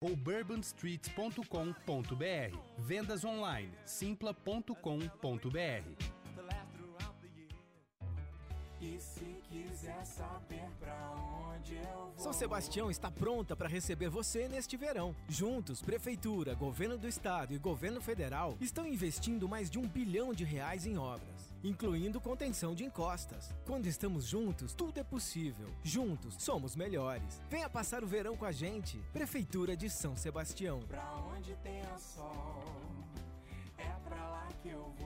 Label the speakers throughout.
Speaker 1: ou bourbonstreet.com.br. Vendas online simpla.com.br.
Speaker 2: E se quiser saber pra onde.
Speaker 3: São Sebastião está pronta para receber você neste verão. Juntos, Prefeitura, Governo do Estado e Governo Federal estão investindo mais de um bilhão de reais em obras, incluindo contenção de encostas. Quando estamos juntos, tudo é possível. Juntos, somos melhores. Venha passar o verão com a gente. Prefeitura de São Sebastião.
Speaker 2: Pra onde tem sol, é pra lá que eu vou.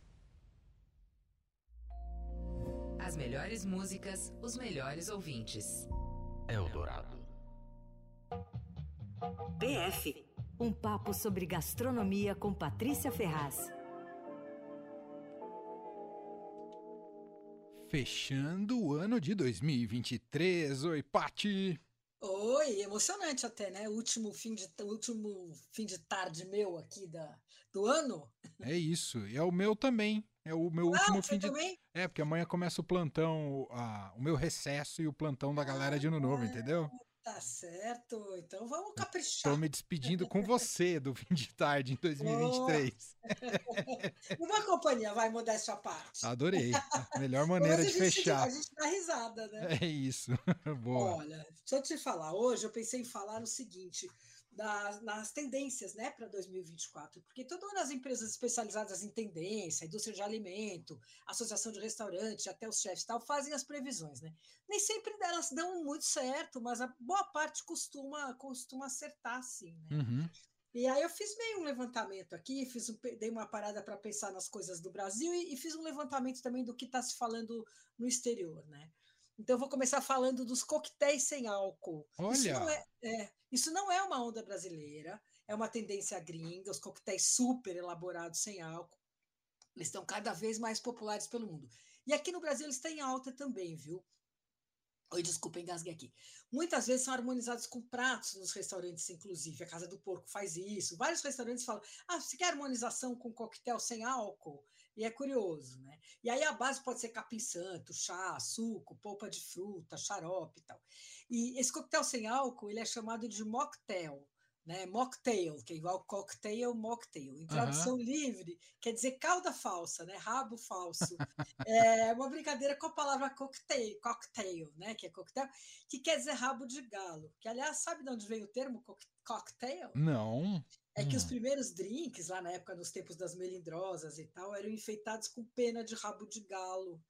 Speaker 4: As melhores músicas, os melhores ouvintes.
Speaker 5: Eldorado.
Speaker 6: PF Um papo sobre gastronomia com Patrícia Ferraz.
Speaker 7: Fechando o ano de 2023. Oi, Pati!
Speaker 8: Oi, emocionante até, né? Último fim de, último fim de tarde meu aqui da, do ano.
Speaker 7: É isso. E é o meu também. É o meu
Speaker 8: Ah,
Speaker 7: último
Speaker 8: você
Speaker 7: fim de.
Speaker 8: também?
Speaker 7: É, porque amanhã começa o plantão, a- o meu recesso e o plantão da galera de ano novo, entendeu?
Speaker 8: Tá certo. Então vamos caprichar.
Speaker 7: Estou me despedindo com você do fim de tarde em 2023.
Speaker 8: Uma companhia, vai, modéstia à parte.
Speaker 7: Adorei. A melhor maneira de fechar.
Speaker 8: A gente dá risada, né?
Speaker 7: É isso. Boa.
Speaker 8: Olha, deixa eu te falar. Hoje eu pensei em falar no seguinte. Das- nas tendências né, para 2024, porque todo ano as empresas especializadas em tendência, indústria de alimento, associação de restaurante, até os chefes tal, fazem as previsões. Né? Nem sempre elas dão muito certo, mas a boa parte costuma, costuma acertar, sim. Né?
Speaker 7: Uhum.
Speaker 8: E aí eu fiz meio um levantamento aqui, fiz um, dei uma parada para pensar nas coisas do Brasil e, e fiz um levantamento também do que está se falando no exterior, né? Então eu vou começar falando dos coquetéis sem álcool. Isso
Speaker 7: Olha!
Speaker 8: não é, é, isso não é uma onda brasileira, é uma tendência gringa, os coquetéis super elaborados sem álcool. Eles estão cada vez mais populares pelo mundo. E aqui no Brasil eles têm alta também, viu? Oi, desculpa, engasguei aqui. Muitas vezes são harmonizados com pratos nos restaurantes, inclusive. A Casa do Porco faz isso. Vários restaurantes falam: ah, você quer harmonização com coquetel sem álcool? E é curioso, né? E aí a base pode ser capim santo, chá, suco, polpa de fruta, xarope e tal. E esse coquetel sem álcool ele é chamado de mocktail. Né, mocktail, que é igual cocktail, mocktail. Em tradução livre, quer dizer cauda falsa, né, rabo falso. É uma brincadeira com a palavra cocktail, cocktail, né, que é coquetel, que quer dizer rabo de galo. Que, aliás, sabe de onde vem o termo coc- cocktail?
Speaker 7: Não.
Speaker 8: É que os
Speaker 7: Hum.
Speaker 8: primeiros drinks, lá na época, nos tempos das melindrosas e tal, eram enfeitados com pena de rabo de galo.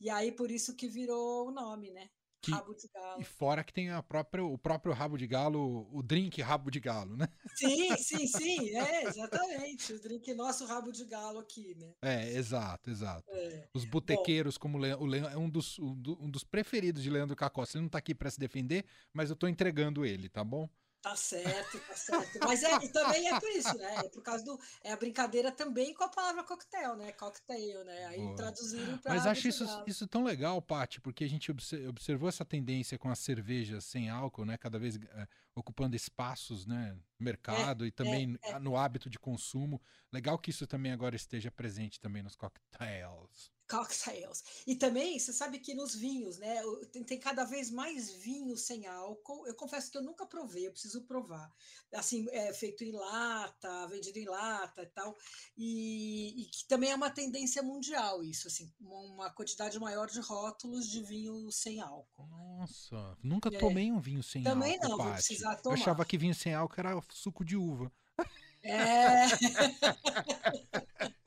Speaker 8: E aí, por isso que virou o nome, né?
Speaker 7: Que-
Speaker 8: Rabo de galo.
Speaker 7: E fora que tem a própria, o próprio rabo de galo, o drink rabo de galo, né?
Speaker 8: Sim, sim, sim, é, exatamente. O drink nosso rabo de galo aqui, né?
Speaker 7: É, exato, exato.
Speaker 8: É.
Speaker 7: Os botequeiros, como o Leandro, o Leandro é um dos, um do- dos preferidos de Leandro Cacossi. Ele não tá aqui pra se defender, mas eu tô entregando ele, tá bom?
Speaker 8: Tá certo, tá certo. Mas é, também é por isso, né? É por causa do. É a brincadeira também com a palavra coquetel, né? Cocktail, né? Aí
Speaker 7: Boa.
Speaker 8: traduziram para.
Speaker 7: Mas acho isso, isso tão legal, Paty, porque a gente obse- observou essa tendência com as cervejas sem álcool, né? Cada vez eh, ocupando espaços, né? No mercado e também
Speaker 8: é.
Speaker 7: no hábito de consumo. Legal que isso também agora esteja presente também nos cocktails.
Speaker 8: Cocktails. E também, você sabe que nos vinhos, né? Tem, tem cada vez mais vinhos sem álcool. Eu confesso que eu nunca provei, eu preciso provar. Assim, é feito em lata, vendido em lata e tal. E, e que também é uma tendência mundial, isso, assim, uma- quantidade maior de rótulos de vinho sem álcool.
Speaker 7: Nossa, nunca
Speaker 8: É.
Speaker 7: tomei um vinho sem
Speaker 8: Também
Speaker 7: álcool,
Speaker 8: não, vou precisar
Speaker 7: Eu
Speaker 8: tomar.
Speaker 7: achava que vinho sem álcool era suco de uva.
Speaker 8: É.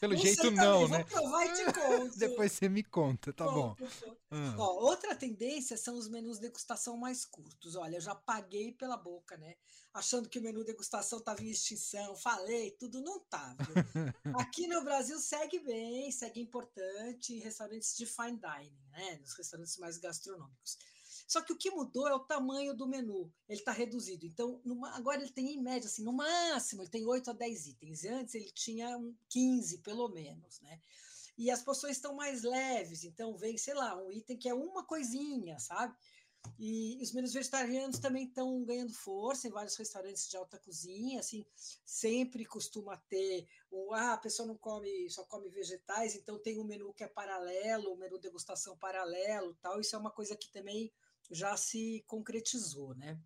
Speaker 7: Pelo
Speaker 8: Não
Speaker 7: jeito não, né?
Speaker 8: Conto.
Speaker 7: Depois você me conta, tá bom.
Speaker 8: Conto, conto.
Speaker 7: Ah.
Speaker 8: Ó, outra tendência são os menus degustação mais curtos. Olha, eu já paguei pela boca, né? Achando que o menu degustação estava em extinção, falei, tudo não viu? Aqui no Brasil segue bem, segue importante em restaurantes de fine dining, né? Nos restaurantes mais gastronômicos. Só que o que mudou é o tamanho do menu. Ele está reduzido. Então, numa, agora ele tem, em média, assim, no máximo, ele tem 8 a 10 itens. Antes ele tinha 15, pelo menos, né? E as porções estão mais leves, então vem, sei lá, um item que é uma coisinha, sabe? E os menus vegetarianos também estão ganhando força em vários restaurantes de alta cozinha, assim, sempre costuma ter o ah, a pessoa não come, só come vegetais, então tem um menu que é paralelo, um menu degustação paralelo, tal. Isso é uma coisa que também já se concretizou, né?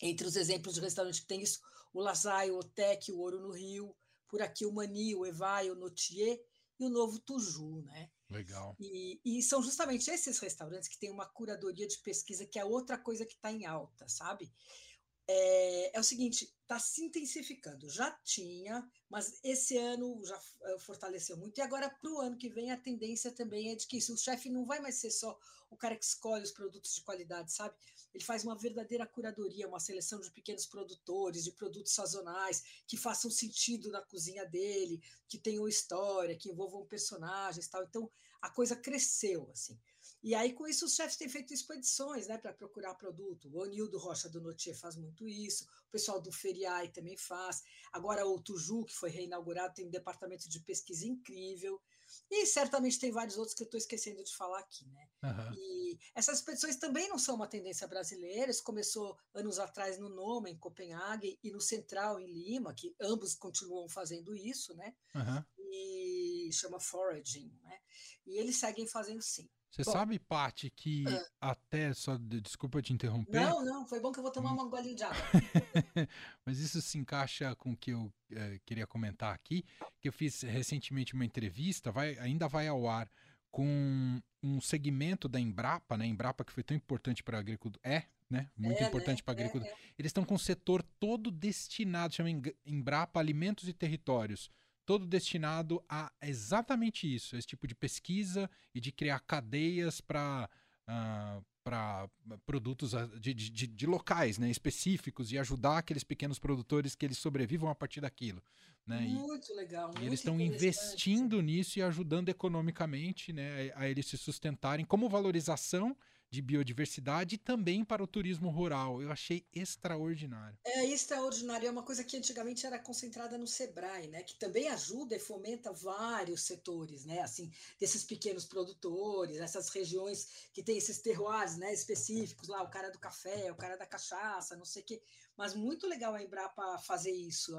Speaker 8: Entre os exemplos de restaurante que tem isso, o Lasaio, o Tec, o Ouro no Rio, por aqui o Mani, o Evai, o Notier e o Novo Tuju, né?
Speaker 7: Legal.
Speaker 8: E, e, são justamente esses restaurantes que têm uma curadoria de pesquisa, que é outra coisa que está em alta, sabe? É, é o seguinte, está se intensificando. Já tinha, mas esse ano já eh, fortaleceu muito. E agora, para o ano que vem, a tendência também é de que isso, o chefe não vai mais ser só o cara que escolhe os produtos de qualidade, sabe? Ele faz uma verdadeira curadoria, uma seleção de pequenos produtores, de produtos sazonais que façam sentido na cozinha dele, que tenham história, que envolvam personagens, tal. Então, a coisa cresceu, assim. E aí, com isso, os chefes têm feito expedições né, para procurar produto. O Onildo Rocha do Notier faz muito isso, o pessoal do Feriai também faz. Agora, o Tuju, que foi reinaugurado, tem um departamento de pesquisa incrível. E certamente tem vários outros que eu estou esquecendo de falar aqui. Né?
Speaker 7: Uhum.
Speaker 8: E essas expedições também não são uma tendência brasileira. Isso começou anos atrás no Noma, em Copenhague, e no Central, em Lima, que ambos continuam fazendo isso. Né?
Speaker 7: Uhum.
Speaker 8: E chama foraging. Né? E eles seguem fazendo sim.
Speaker 7: Você sabe, Paty, que ah. até. Só, desculpa te interromper.
Speaker 8: Não, não, foi bom que eu vou tomar hum. uma golinha de água.
Speaker 7: Mas isso se encaixa com o que eu é, queria comentar aqui, que eu fiz recentemente uma entrevista, vai, ainda vai ao ar, com um segmento da Embrapa, né? Embrapa que foi tão importante para a agricultura. É, né? Muito
Speaker 8: é,
Speaker 7: importante
Speaker 8: né?
Speaker 7: para a agricultura.
Speaker 8: É, é.
Speaker 7: Eles estão com o setor todo destinado, chama Embrapa Alimentos e Territórios todo destinado a exatamente isso, esse tipo de pesquisa e de criar cadeias para uh, ah, para produtos ah, de, de, de, locais né, específicos e ajudar aqueles pequenos produtores que eles sobrevivam a partir daquilo. Né?
Speaker 8: Muito
Speaker 7: e,
Speaker 8: legal.
Speaker 7: E eles estão investindo nisso e ajudando economicamente né, a, a eles se sustentarem como valorização de biodiversidade e também para o turismo rural. Eu achei extraordinário.
Speaker 8: É extraordinário, é uma coisa que antigamente era concentrada no Sebrae, né, que também ajuda e fomenta vários setores, né, assim, desses pequenos produtores, essas regiões que tem esses terroirs, né, específicos lá, o cara do café, o cara da cachaça, não sei o quê. Mas muito legal a Embrapa fazer isso.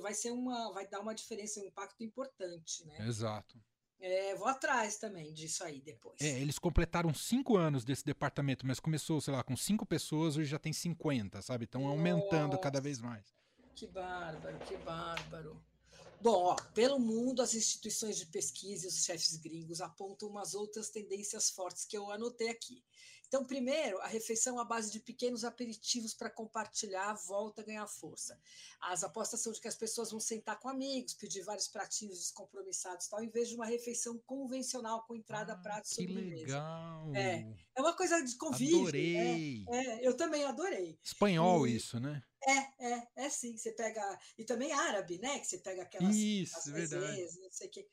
Speaker 8: Vai ser uma vai dar uma diferença, um impacto importante, né?
Speaker 7: Exato.
Speaker 8: É, vou atrás também disso aí depois.
Speaker 7: É, eles completaram cinco anos desse departamento, mas começou, sei lá, com cinco pessoas, hoje já tem 50, sabe? Estão aumentando cada vez mais.
Speaker 8: Que bárbaro, que bárbaro. Bom, ó, pelo mundo, as instituições de pesquisa e os chefes gringos apontam umas outras tendências fortes que eu anotei aqui. Então, primeiro, a refeição à base de pequenos aperitivos para compartilhar volta a ganhar força. As apostas são de que as pessoas vão sentar com amigos, pedir vários pratinhos descompromissados, tal, em vez de uma refeição convencional com entrada,
Speaker 7: ah,
Speaker 8: prato e
Speaker 7: sobremesa. Que legal!
Speaker 8: É, é uma coisa de convívio. Né?
Speaker 7: Adorei!
Speaker 8: É, é, eu também adorei.
Speaker 7: Espanhol e, isso, né?
Speaker 8: É, é, é sim. Você pega. E também árabe, né? Que você pega aquelas.
Speaker 7: Isso, verdade.
Speaker 8: não sei o quê.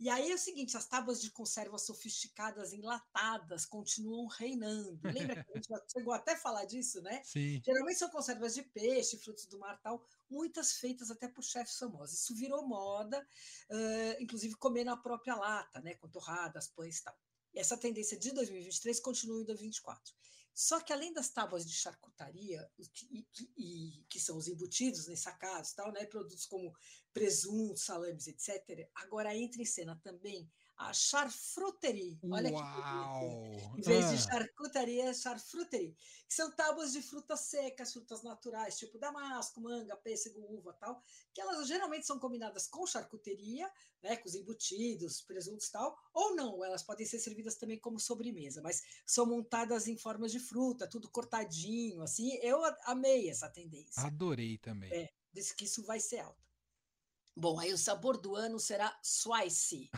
Speaker 8: E aí é o seguinte, as tábuas de conserva sofisticadas, enlatadas, continuam reinando. Lembra que a gente já chegou até a falar disso, né?
Speaker 7: Sim.
Speaker 8: Geralmente são conservas de peixe, frutos do mar tal, muitas feitas até por chefes famosos. Isso virou moda, uh, inclusive comer na própria lata, né? Com torradas, pães e tal. E essa tendência de 2023 continua em 2024. Só que além das tábuas de charcutaria, e, e, que são os embutidos né, sacados, tal, né, produtos como presuntos, salames, etc., agora entra em cena também a charfruterie. Olha
Speaker 7: Uau.
Speaker 8: que bonito. Em vez ah. de charcutaria, é charfruterie, que são tábuas de frutas secas, frutas naturais, tipo damasco, manga, pêssego, uva, tal, que elas geralmente são combinadas com charcuteria, né, com os embutidos, presuntos tal, ou não, elas podem ser servidas também como sobremesa, mas são montadas em formas de fruta, tudo cortadinho, assim. Eu amei essa tendência.
Speaker 7: Adorei também.
Speaker 8: É, disse que isso vai ser alto. Bom, aí o sabor do ano será spicy,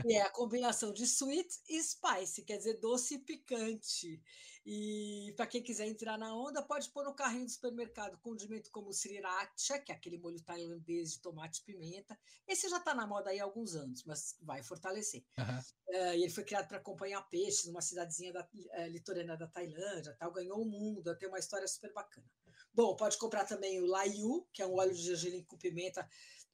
Speaker 8: que é a combinação de sweet e spicy, quer dizer doce e picante. E para quem quiser entrar na onda, pode pôr no carrinho do supermercado condimento como sriracha, que é aquele molho tailandês de tomate e pimenta. Esse já está na moda aí há alguns anos, mas vai fortalecer. Eh, e ele foi criado para acompanhar peixes numa cidadezinha da, eh, litorânea da Tailândia, tal, ganhou o mundo, tem uma história super bacana. Bom, pode comprar também o Layu, que é um óleo de gergelim com pimenta,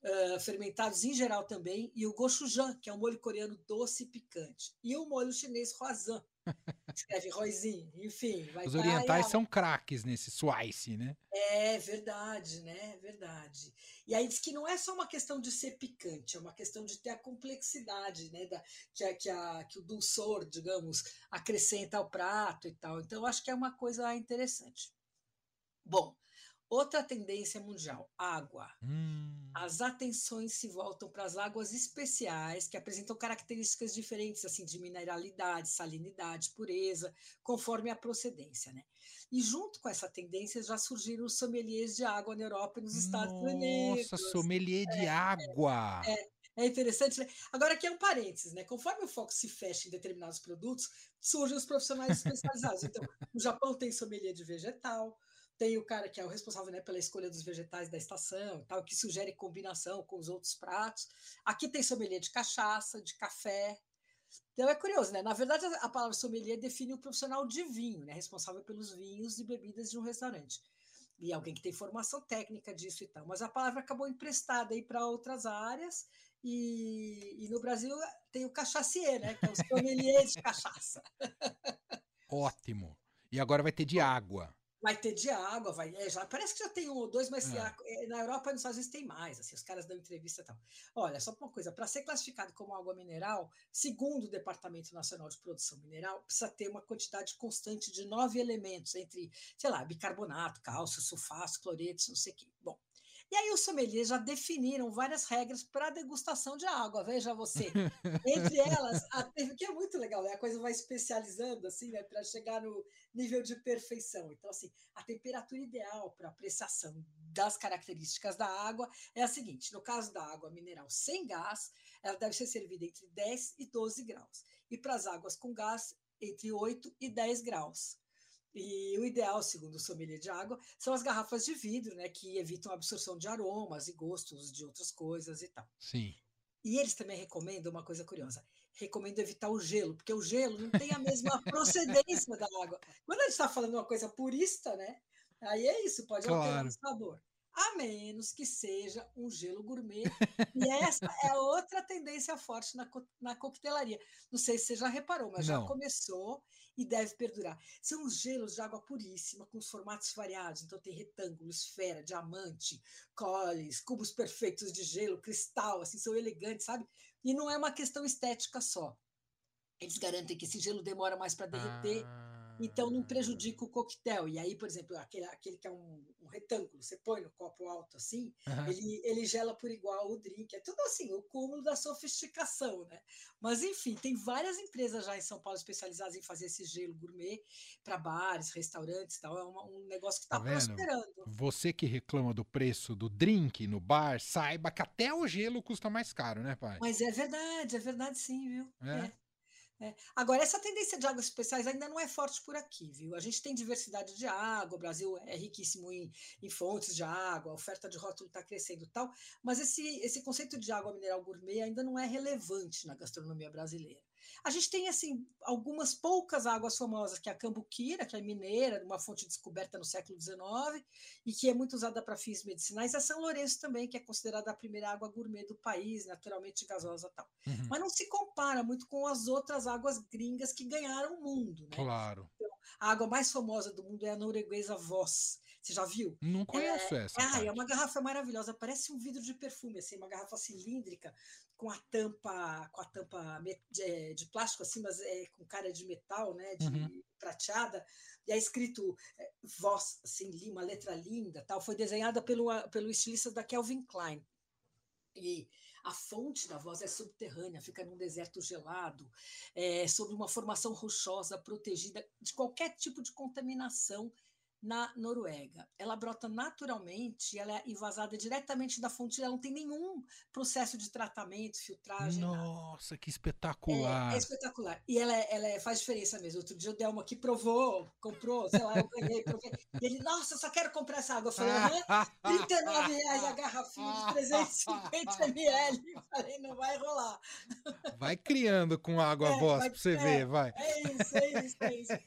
Speaker 8: eh, fermentados em geral também, e o gochujang, que é um molho coreano doce e picante, e o molho chinês roisin, escreve roisin, enfim.
Speaker 7: Os
Speaker 8: tá
Speaker 7: orientais são craques nesse swice, né?
Speaker 8: é verdade, né? Verdade. E aí diz que não é só uma questão de ser picante, é uma questão de ter a complexidade, né? Da, que, a, que, a, que o dulçor, digamos, acrescenta ao prato e tal. Então, eu acho que é uma coisa interessante. Bom, outra tendência mundial: água.
Speaker 7: Hum,
Speaker 8: As atenções se voltam para as águas especiais, que apresentam características diferentes, assim, de mineralidade, salinidade, pureza, conforme a procedência, né? E junto com essa tendência já surgiram os sommeliers de água na Europa e nos Estados Unidos.
Speaker 7: Nossa, sommelier de água.
Speaker 8: É interessante, né? Agora aqui é um parênteses, né? Conforme o foco se fecha em determinados produtos, surgem os profissionais especializados. Então, no Japão tem sommelier de vegetal, tem o cara que é o responsável né, pela escolha dos vegetais da estação, tal, que sugere combinação com os outros pratos. Aqui tem sommelier de cachaça, de café. Então é curioso, né? Na verdade, a palavra sommelier define o profissional de vinho, né? Responsável pelos vinhos e bebidas de um restaurante. E alguém que tem formação técnica disso e tal. Mas a palavra acabou emprestada aí para outras áreas. E, e no Brasil tem o cachacier, né? Que é o sommelier de cachaça.
Speaker 7: Ótimo. E agora vai ter de água.
Speaker 8: Vai ter de água, vai. é, já, parece que já tem um ou dois, mas
Speaker 7: É.
Speaker 8: a- é, na Europa e nos Estados Unidos tem mais. Assim, os caras dão entrevista e tal. Olha, só uma coisa: para ser classificado como água mineral, segundo o Departamento Nacional de Produção Mineral, precisa ter uma quantidade constante de nove elementos, entre, sei lá, bicarbonato, cálcio, sulfato, cloretos, não sei o quê. Bom. E aí os sommeliers já definiram várias regras para a degustação de água, veja você. Entre elas, a, que é muito legal, né? A coisa vai especializando assim, né, para chegar no nível de perfeição. Então, assim, a temperatura ideal para apreciação das características da água é a seguinte: no caso da água mineral sem gás, ela deve ser servida entre 10 e 12 graus. E para as águas com gás, entre 8 e 10 graus. E o ideal, segundo o sommelier de água, são as garrafas de vidro, né, que evitam a absorção de aromas e gostos de outras coisas e tal.
Speaker 7: Sim.
Speaker 8: E eles também recomendam uma coisa curiosa. Recomendo evitar o gelo, porque o gelo não tem a mesma procedência da água. Quando a gente está falando uma coisa purista, né? Aí é isso, pode alterar
Speaker 7: Claro.
Speaker 8: o sabor. A menos que seja um gelo gourmet. E essa é outra tendência forte na, co- na coquetelaria. Não sei se você já reparou, mas
Speaker 7: Não.
Speaker 8: já começou e deve perdurar. São os gelos de água puríssima, com os formatos variados. Então tem retângulo, esfera, diamante, coles, cubos perfeitos de gelo, cristal, assim, são elegantes, sabe? E não é uma questão estética só. Eles garantem que esse gelo demora mais para derreter, então não prejudica o coquetel. E aí, por exemplo, aquele, aquele que é um, um retângulo, você põe no copo alto assim,
Speaker 7: Aham.
Speaker 8: ele, ele gela por igual o drink. É tudo assim, o cúmulo da sofisticação, né? Mas enfim, tem várias empresas já em São Paulo especializadas em fazer esse gelo gourmet para bares, restaurantes e tal. É uma- um negócio que
Speaker 7: Tá
Speaker 8: está
Speaker 7: vendo?
Speaker 8: prosperando.
Speaker 7: Você que reclama do preço do drink no bar, saiba que até o gelo custa mais caro, né, pai?
Speaker 8: Mas é verdade, é verdade sim, viu?
Speaker 7: É?
Speaker 8: É. Agora, essa tendência de águas especiais ainda não é forte por aqui, viu? A gente tem diversidade de água, o Brasil é riquíssimo em, em fontes de água, a oferta de rótulo está crescendo tal, mas esse, esse conceito de água mineral gourmet ainda não é relevante na gastronomia brasileira. A gente tem, assim, algumas poucas águas famosas, que é a cambuquira, que é mineira, uma fonte descoberta no século XIX, e que é muito usada para fins medicinais, a São Lourenço também, que é considerada a primeira água gourmet do país, naturalmente gasosa e tal
Speaker 7: Uhum.
Speaker 8: mas não se compara muito com as outras águas gringas que ganharam o mundo. Né?
Speaker 7: Claro.
Speaker 8: A água mais famosa do mundo é a norueguesa Voss. Você já viu?
Speaker 7: Não conheço essa.
Speaker 8: Ah, é uma garrafa maravilhosa, parece um vidro de perfume, assim, uma garrafa cilíndrica com a tampa, com a tampa de, de plástico assim, mas é com cara de metal, né, de
Speaker 7: Uhum.
Speaker 8: prateada. E é escrito é, Voss, assim, uma letra linda, tal. Foi desenhada pelo pelo estilista da Calvin Klein. E a fonte da voz é subterrânea, fica num deserto gelado, é, sobre uma formação rochosa protegida de qualquer tipo de contaminação na Noruega. Ela brota naturalmente, ela é invasada diretamente da fonte, ela não tem nenhum processo de tratamento, filtragem. nada.
Speaker 7: Nossa, que
Speaker 8: É,
Speaker 7: espetacular.
Speaker 8: é espetacular. E ela, é- ela é- faz diferença mesmo. Outro dia o Delmo aqui provou, comprou, sei lá, eu ganhei, provei. E ele, nossa, eu só quero comprar essa água. Eu falei, aham, 39 reais a garrafinha de 350 ml. Eu Falei, não vai rolar.
Speaker 7: Vai criando com água
Speaker 8: É,
Speaker 7: voz
Speaker 8: vai-
Speaker 7: pra você
Speaker 8: é.
Speaker 7: ver, vai.
Speaker 8: É isso, é isso, é isso.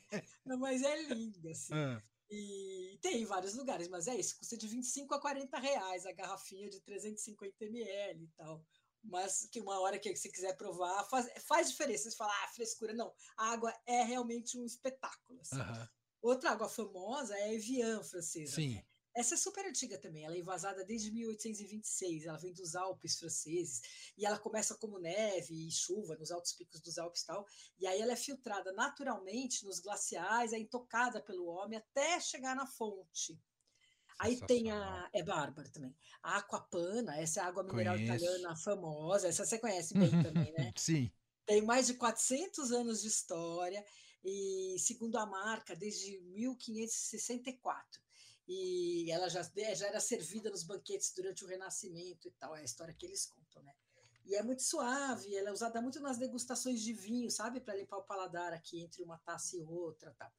Speaker 8: Não, mas é lindo, assim.
Speaker 7: Ah,
Speaker 8: E tem em vários lugares, mas é isso, custa de 25 a 40 reais a garrafinha de 350 ml e tal. Mas que uma hora que você quiser provar, faz, faz diferença. Você fala, ah, frescura. Não, a água é realmente um espetáculo. assim.
Speaker 7: aham.
Speaker 8: Outra água famosa é a Evian francesa.
Speaker 7: Sim.
Speaker 8: né? Essa é super antiga também, ela é invasada desde 1826, ela vem dos Alpes franceses, e ela começa como neve e chuva nos altos picos dos Alpes e tal, e aí ela é filtrada naturalmente nos glaciais, é intocada pelo homem até chegar na fonte. Aí tem a. É bárbaro também. A Aquapana, essa é a água mineral
Speaker 7: Conheço.
Speaker 8: italiana famosa, essa você conhece bem também, né?
Speaker 7: Sim.
Speaker 8: Tem mais de 400 anos de história e, segundo a marca, desde 1564. E ela já, já era servida nos banquetes durante o Renascimento e tal, é a história que eles contam, né? E é muito suave, ela é usada muito nas degustações de vinho, sabe? Para limpar o paladar aqui entre uma taça e outra, tal.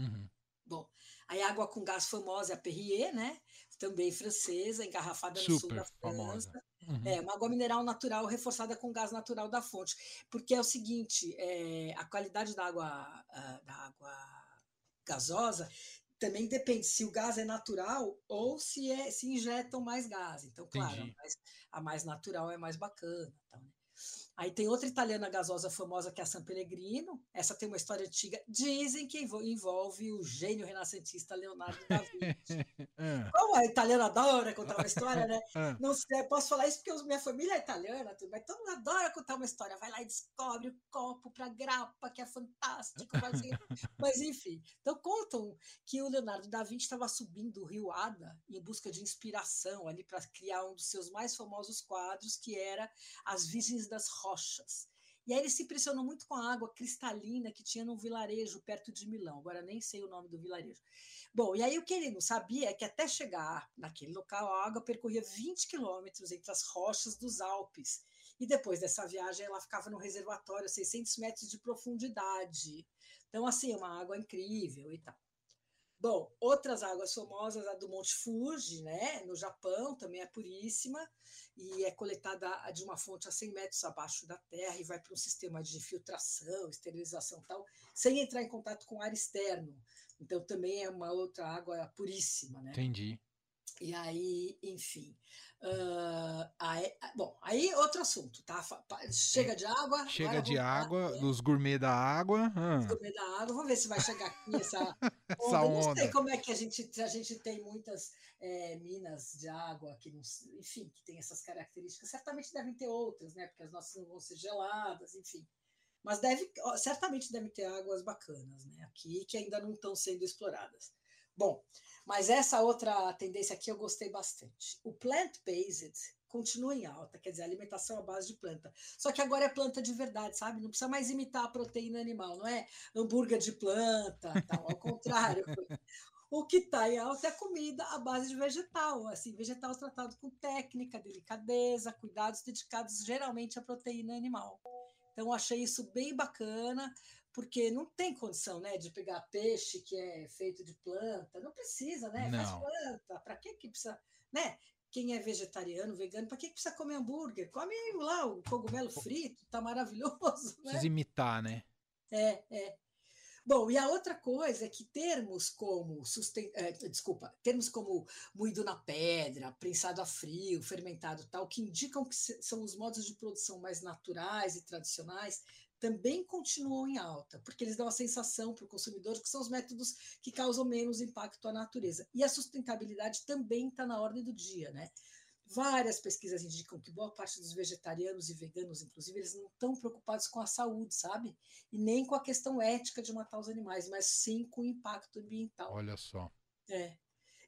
Speaker 7: Uhum.
Speaker 8: Bom, aí a água com gás famosa é a Perrier, né? Também francesa, engarrafada no sul
Speaker 7: Super
Speaker 8: da
Speaker 7: famosa.
Speaker 8: França.
Speaker 7: Uhum.
Speaker 8: É, uma água mineral natural reforçada com gás natural da fonte. Porque é o seguinte, é, a qualidade da água, ah, da água gasosa também depende se o gás é natural ou se, é, se injetam mais gás. Então, claro, a mais, a mais natural é mais bacana. Tal, né? Aí tem outra italiana gasosa famosa que é a San Pellegrino. Essa tem uma história antiga. Dizem que envol- envolve o gênio renascentista Leonardo da Vinci.
Speaker 7: Ah,
Speaker 8: Como a italiana adora contar uma história, né?
Speaker 7: ah.
Speaker 8: Não sei, posso falar isso porque minha família é italiana, tudo, mas todo mundo adora contar uma história. Vai lá e descobre o copo para grapa, que é fantástico. ser- mas enfim, então contam que o Leonardo da Vinci estava subindo o rio Ada em busca de inspiração ali para criar um dos seus mais famosos quadros, que era As Virgens das Rochas. E aí ele se impressionou muito com a água cristalina que tinha num vilarejo perto de Milão. Agora nem sei o nome do vilarejo. Bom, e aí o que ele não sabia é que até chegar naquele local, a água percorria 20 quilômetros entre as rochas dos Alpes. E depois dessa viagem, ela ficava no reservatório a 600 metros de profundidade. Então, assim, é uma água incrível e tal. Bom, outras águas famosas, a do Monte Fuji, né, no Japão, também é puríssima e é coletada de uma fonte a 100 metros abaixo da terra e vai para um sistema de filtração, esterilização tal, sem entrar em contato com ar externo. Então também é uma outra água puríssima, né?
Speaker 7: Entendi.
Speaker 8: E aí, enfim. ah, aí- bom, aí outro assunto, tá? Pa- Chega de água.
Speaker 7: Chega de
Speaker 8: falar,
Speaker 7: água,
Speaker 8: né,
Speaker 7: dos gourmet da água. ah,
Speaker 8: comer da água. Vamos ver se vai chegar aqui essa
Speaker 7: Essa
Speaker 8: onda. Não sei
Speaker 7: onda.
Speaker 8: como é que a gente, a gente tem muitas eh, minas de água que não, enfim, que tem essas características. Certamente devem ter outras, né? Porque as nossas não vão ser geladas, enfim. Mas deve, certamente devem ter águas bacanas, né? Aqui que ainda não estão sendo exploradas. Bom, mas essa outra tendência aqui eu gostei bastante. O plant-based continua em alta, quer dizer, alimentação à base de planta. Só que agora é planta de verdade, sabe? Não precisa mais imitar a proteína animal, não é hambúrguer de planta, tal, ao contrário. O que está em alta é comida à base de vegetal, assim, vegetal tratado com técnica, delicadeza, cuidados dedicados geralmente à proteína animal. Então, achei isso bem bacana, porque não tem condição, né, de pegar peixe que é feito de planta, não precisa, né? Faz
Speaker 7: Não.
Speaker 8: planta, para que que precisa, né? Quem é vegetariano, vegano, para que que precisa comer hambúrguer? Come lá o cogumelo frito, tá maravilhoso, né?
Speaker 7: Precisa imitar, né?
Speaker 8: É, é. Bom, e a outra coisa é que termos como susten... eh, desculpa, termos como moído na pedra, prensado a frio, fermentado tal, que indicam que são os modos de produção mais naturais e tradicionais, também continuam em alta, porque eles dão a sensação para o consumidor que são os métodos que causam menos impacto à natureza. E a sustentabilidade também está na ordem do dia, né? Várias pesquisas indicam que boa parte dos vegetarianos e veganos, inclusive, eles não estão preocupados com a saúde, sabe? E nem com a questão ética de matar os animais, mas sim com o impacto ambiental.
Speaker 7: Olha só.
Speaker 8: É.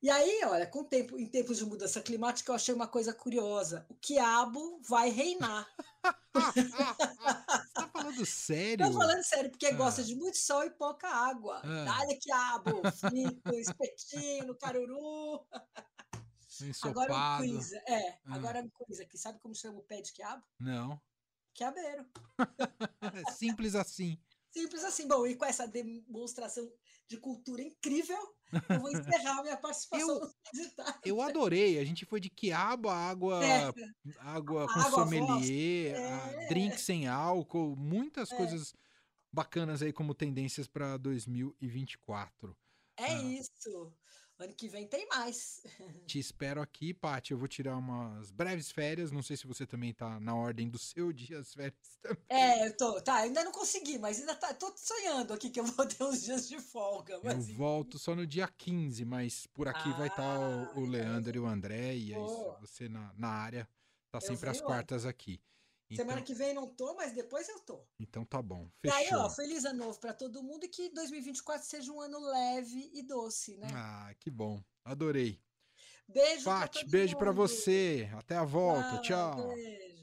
Speaker 8: E aí, olha, com tempo, em tempos de mudança climática, eu achei uma coisa curiosa. O quiabo vai reinar.
Speaker 7: Falando sério?
Speaker 8: Tô falando sério, porque
Speaker 7: Ah.
Speaker 8: gosta de muito sol e pouca água.
Speaker 7: Ah.
Speaker 8: Dá-lhe quiabo, frito, espetinho, caruru. Agora um quiz. É,
Speaker 7: Ah.
Speaker 8: agora um quiz aqui. Sabe como chama o pé de quiabo?
Speaker 7: Não.
Speaker 8: Quiabeiro.
Speaker 7: Simples assim.
Speaker 8: Simples assim. Bom, e com essa demonstração de cultura incrível, eu vou encerrar minha participação
Speaker 7: Eu-. Eu adorei. A gente foi de quiabo a água,
Speaker 8: É.
Speaker 7: água com
Speaker 8: Água
Speaker 7: sommelier,
Speaker 8: É.
Speaker 7: drink sem álcool, muitas
Speaker 8: É.
Speaker 7: coisas bacanas aí como tendências para 2024.
Speaker 8: É
Speaker 7: Ah.
Speaker 8: isso. Ano que vem tem mais.
Speaker 7: Te espero aqui, Paty. Eu vou tirar umas breves férias. Não sei se você também tá na ordem do seu dia as férias também.
Speaker 8: É, eu tô. Tá, ainda não consegui, mas ainda tá, tô sonhando aqui que eu vou ter uns dias de folga.
Speaker 7: Eu
Speaker 8: Mas
Speaker 7: volto só no dia 15, mas por aqui vai estar
Speaker 8: Ah,
Speaker 7: o, o Leandro e o André. E aí, você na, na área tá
Speaker 8: Eu
Speaker 7: sempre às quartas aqui. Então,
Speaker 8: semana que vem não tô, mas depois eu tô.
Speaker 7: então tá bom.
Speaker 8: E aí,
Speaker 7: Fechou.
Speaker 8: ó, feliz ano novo pra todo mundo e que 2024 seja um ano leve e doce, né?
Speaker 7: Ah, que bom. Adorei.
Speaker 8: Beijo todo
Speaker 7: beijo pra
Speaker 8: mundo.
Speaker 7: você. Até a volta.
Speaker 8: Ah,
Speaker 7: Tchau.
Speaker 8: Beijo.